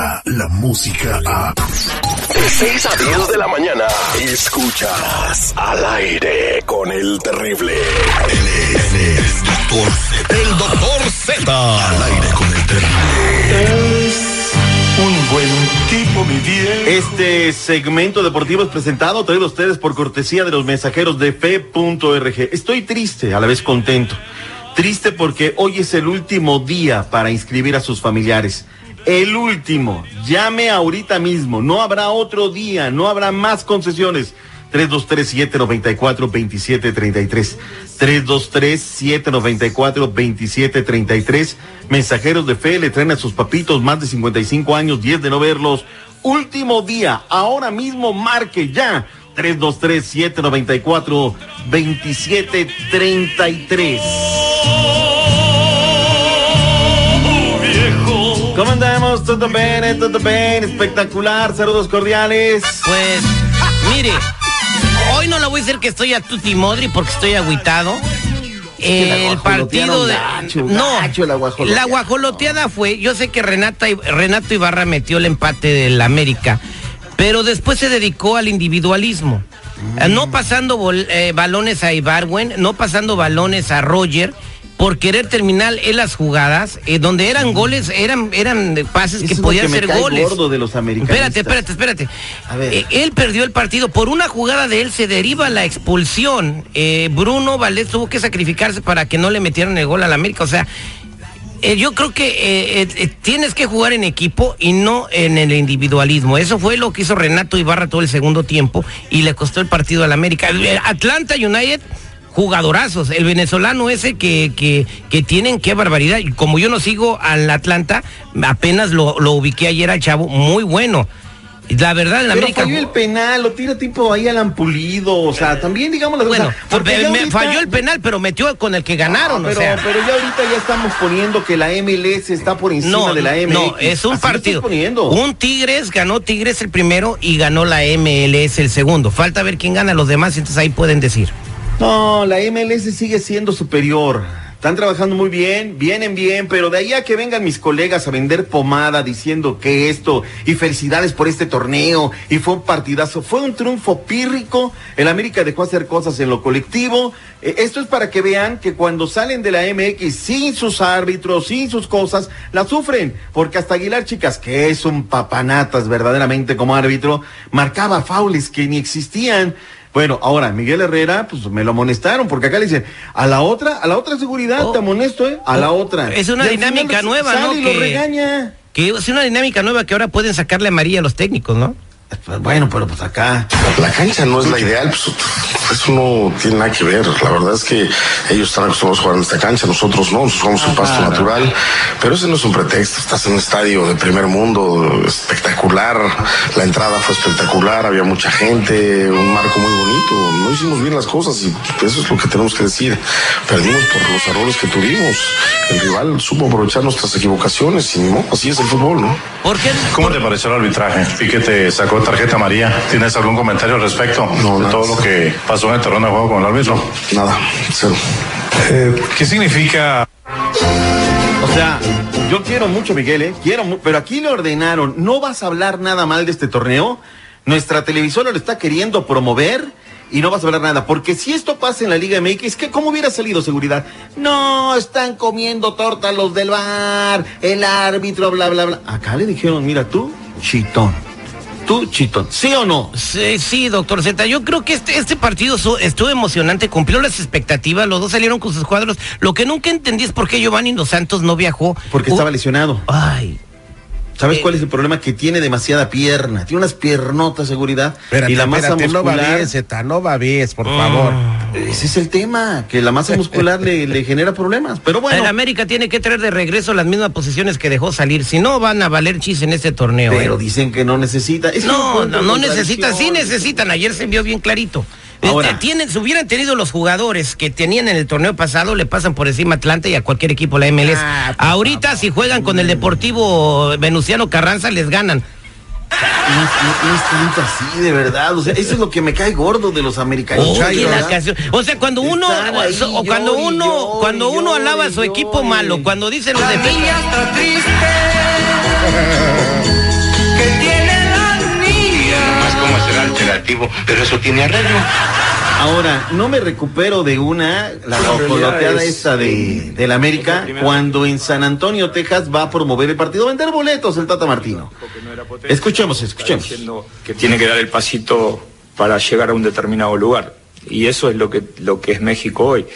llega la música a... De 6 a 10 de la mañana, escuchas al aire con el terrible. Él es el doctor Z. El doctor Z. Al aire con el terrible. Es un buen tipo, mi bien. Este segmento deportivo es presentado, traído a ustedes por cortesía de los mensajeros de fe.org. Estoy triste, a la vez contento. Triste porque hoy es el último día para inscribir a sus familiares. El último. Llame ahorita mismo. No habrá otro día, no habrá más concesiones. 323-794-2733. 323-794-2733. Mensajeros de fe le traen a sus papitos más de 55 años, 10 de no verlos. Último día, ahora mismo marque ya. 323-794-2733. ¿Cómo andamos? ¿Todo bien? ¿Todo bien? Espectacular. Saludos cordiales. Pues, mire, hoy no le voy a decir que estoy a Tutti Modri porque estoy agüitado. El partido de. gacho, no, gacho la guajoloteada. la guajoloteada fue. Yo sé que Renata, Renato Ibarra metió el empate del América, pero después se dedicó al individualismo. Eh, Mm. No pasando bol- eh, balones a Ibarwen, no pasando balones a Roger. Por querer terminar en las jugadas, eh, donde eran goles, eran, eran pases Eso que podían que ser goles. gordo de los. Espérate, espérate, espérate. A ver. Eh, él perdió el partido. Por una jugada de él se deriva la expulsión. Eh, Bruno Valdés tuvo que sacrificarse para que no le metieran el gol al América. O sea, eh, yo creo que eh, eh, eh, tienes que jugar en equipo y no en el individualismo. Eso fue lo que hizo Renato Ibarra todo el segundo tiempo y le costó el partido al América. Atlanta United. Jugadorazos, el venezolano ese que, que, que tienen, qué barbaridad. Como yo no sigo al Atlanta, apenas lo, lo ubiqué ayer al chavo, muy bueno. La verdad, en Pero América. falló el penal, lo tira tipo ahí al ampulido, o sea, también digamos las Bueno, cosas. porque me ahorita- falló el penal, pero metió con el que ganaron, Ah, pero, o sea. pero ya ahorita ya estamos poniendo que la MLS está por encima No, de la MX. no, es un Así partido. Un Tigres ganó Tigres el primero y ganó la MLS el segundo. Falta ver quién gana los demás, entonces ahí pueden decir. No, la MLS sigue siendo superior. Están trabajando muy bien, vienen bien, pero de ahí a que vengan mis colegas a vender pomada diciendo que esto y felicidades por este torneo y fue un partidazo, fue un triunfo pírrico. El América dejó hacer cosas en lo colectivo. Eh, esto es para que vean que cuando salen de la MX sin sus árbitros, sin sus cosas, la sufren. Porque hasta Aguilar, chicas, que es un papanatas verdaderamente como árbitro, marcaba faules que ni existían. Bueno, ahora Miguel Herrera, pues me lo amonestaron, porque acá le dicen, a la otra, a la otra seguridad, Oh. te amonesto, ¿eh? A la Oh, otra. es una dinámica sale nueva, ¿no? y lo Que- regaña. Que es una dinámica nueva que ahora pueden sacarle amarilla a los técnicos, ¿no? Pues, bueno, pero pues acá. La cancha no es la ideal, pues eso no tiene nada que ver. La verdad es que ellos están acostumbrados a jugar en esta cancha, nosotros no, nosotros jugamos en pasto natural, pero ese no es un pretexto. Estás en un estadio de primer mundo, espectacular, la entrada fue espectacular, había mucha gente, un marco muy bonito. No hicimos bien las cosas y eso es lo que tenemos que decir. Perdimos por los errores que tuvimos. El rival supo aprovechar nuestras equivocaciones y modo, así es el fútbol, ¿no? ¿Por qué? ¿Cómo te pareció el arbitraje? Y que te sacó tarjeta amarilla. ¿Tienes algún comentario al respecto No, de nada. todo lo que pasó en el terreno de juego con el árbitro? Nada, cero. Eh, ¿Qué significa O sea, yo quiero mucho, Miguel, ¿eh? Quiero mu- pero aquí le ordenaron, no vas a hablar nada mal de este torneo. Nuestra televisora lo está queriendo promover y no vas a hablar nada. Porque si esto pasa en la Liga MX, ¿qué, ¿cómo hubiera salido seguridad? No, están comiendo torta los del bar, el árbitro, bla, bla, bla. Acá le dijeron, mira tú, chitón. Tú, chitón. ¿Sí o no? Sí, sí, doctor Z. Yo creo que este, este partido estuvo emocionante, cumplió las expectativas, los dos salieron con sus cuadros. Lo que nunca entendí es por qué Giovanni Dos Santos no viajó. Porque Uh, estaba lesionado. Ay, ¿Sabes Eh, cuál es el problema? Que tiene demasiada pierna, tiene unas piernotas, seguridad. Espérate, y la masa espérate, no va muscular. bien, Zeta, no va bien, por favor. Ese es el tema, que la masa muscular le, le genera problemas. Pero bueno, El América tiene que traer de regreso las mismas posiciones que dejó salir. Si no, van a valer chis en este torneo. pero ¿eh? dicen que no necesita. Es No, no, no necesitan, sí necesitan. Ayer se vio bien clarito. Ahora. Tienen, si hubieran tenido los jugadores que tenían en el torneo pasado, le pasan por encima a Atlanta y a cualquier equipo la MLS. Ah, Ahorita, si juegan con el Deportivo Venustiano Carranza, les ganan. Es así, de verdad. O sea, eso es lo que me cae gordo de los americanos. O sea, cuando uno, ahí, o cuando uno, cuando uno alaba a su equipo malo, cuando dice los de que tiene la niña. Más como será alternativo, pero eso tiene arreglo. Ahora, no me recupero de una, la coloteada esta de, del América, cuando en San Antonio, Texas, va a promover el partido, vender boletos el Tata Martino. Escuchemos, escuchemos. que tiene que dar el pasito para llegar a un determinado lugar. Y eso es lo que, lo que es México hoy.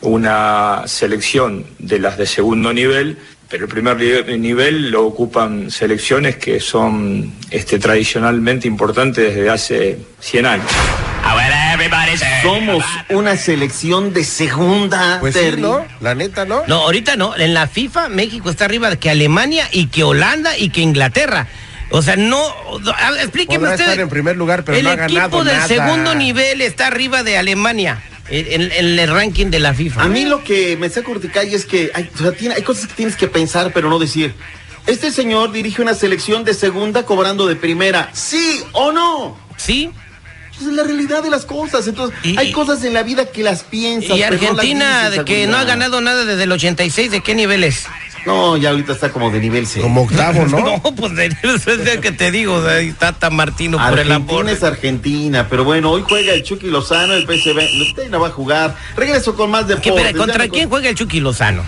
Una selección de las de segundo nivel, pero el primer nivel lo ocupan selecciones que son este, tradicionalmente importantes desde hace 100 años. Somos una selección de segunda, Pues sí. ¿no? La neta, ¿no? No, ahorita no. En la FIFA, México está arriba que Alemania y que Holanda y que Inglaterra. O sea, no. Explíqueme Podrá usted. estar en primer lugar, pero el no ha ganado equipo del nada. segundo nivel está arriba de Alemania en, en- el ranking de la FIFA. A mí lo que me saca urticaria es que hay, o sea, tiene- hay cosas que tienes que pensar, pero no decir. Este señor dirige una selección de segunda cobrando de primera. ¿Sí o no? Sí. Esa es la realidad de las cosas. Entonces, Y- hay cosas en la vida que las piensas. Y pero no las Argentina, dices que no ha ganado nada desde el 86, ¿de qué nivel es? No, ya ahorita está como de nivel C. Como octavo, ¿no? No, pues de, eso es de que te digo, de Tata Martino por el amor. es Argentina, pero bueno, hoy juega el Chucky Lozano, el PSV. Usted no va a jugar. Regreso con más ¿Qué, deportes. ¿Contra quién juega el Chucky Lozano?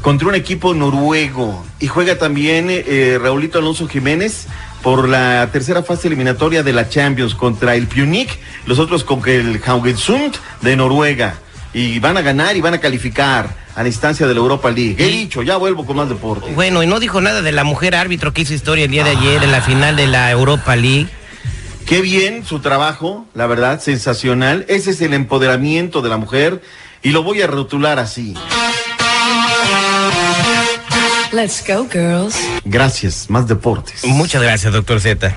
Contra un equipo noruego. Y juega también eh, Raulito Alonso Jiménez por la tercera fase eliminatoria de la Champions contra el Punic, los otros con el Haugesund de Noruega. Y van a ganar y van a calificar a la instancia de la Europa League. He dicho, ya vuelvo con más deportes. Bueno, y no dijo nada de la mujer árbitro que hizo historia el día de ayer en la final de la Europa League. Qué bien su trabajo, la verdad, sensacional. Ese es el empoderamiento de la mujer y lo voy a rotular así. Let's go, girls. Gracias, más deportes. Muchas gracias, doctor Z.